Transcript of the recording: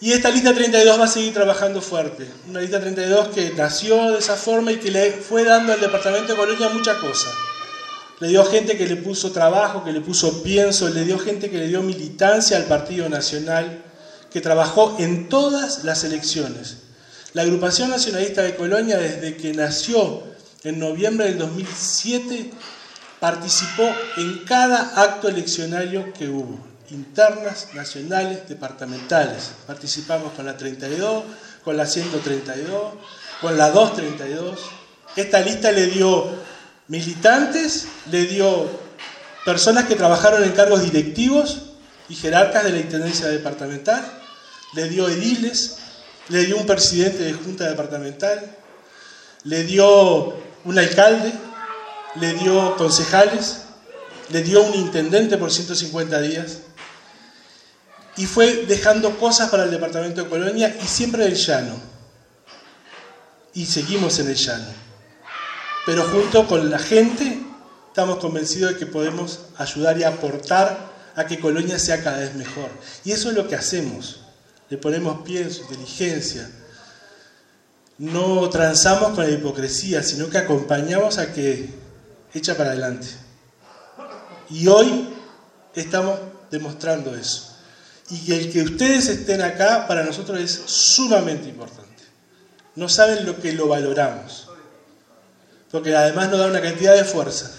Y esta lista 32 va a seguir trabajando fuerte. Una lista 32 que nació de esa forma y que le fue dando al departamento de Colonia muchas cosas. Le dio gente que le puso trabajo, que le puso pienso, le dio gente que le dio militancia al Partido Nacional, que trabajó en todas las elecciones. La agrupación nacionalista de Colonia, desde que nació en noviembre del 2007, participó en cada acto eleccionario que hubo, internas, nacionales, departamentales. Participamos con la 32, con la 132, con la 232. Esta lista le dio militantes, le dio personas que trabajaron en cargos directivos y jerarcas de la Intendencia Departamental, le dio ediles, le dio un presidente de Junta Departamental, le dio un alcalde, le dio concejales, le dio un intendente por 150 días y fue dejando cosas para el departamento de Colonia y siempre en el llano. Y seguimos en el llano pero junto con la gente estamos convencidos de que podemos ayudar y aportar a que Colonia sea cada vez mejor. Y eso es lo que hacemos. Le ponemos pie en su inteligencia. No transamos con la hipocresía, sino que acompañamos a que echa para adelante. Y hoy estamos demostrando eso. Y el que ustedes estén acá para nosotros es sumamente importante. No saben lo que lo valoramos porque además nos da una cantidad de fuerza.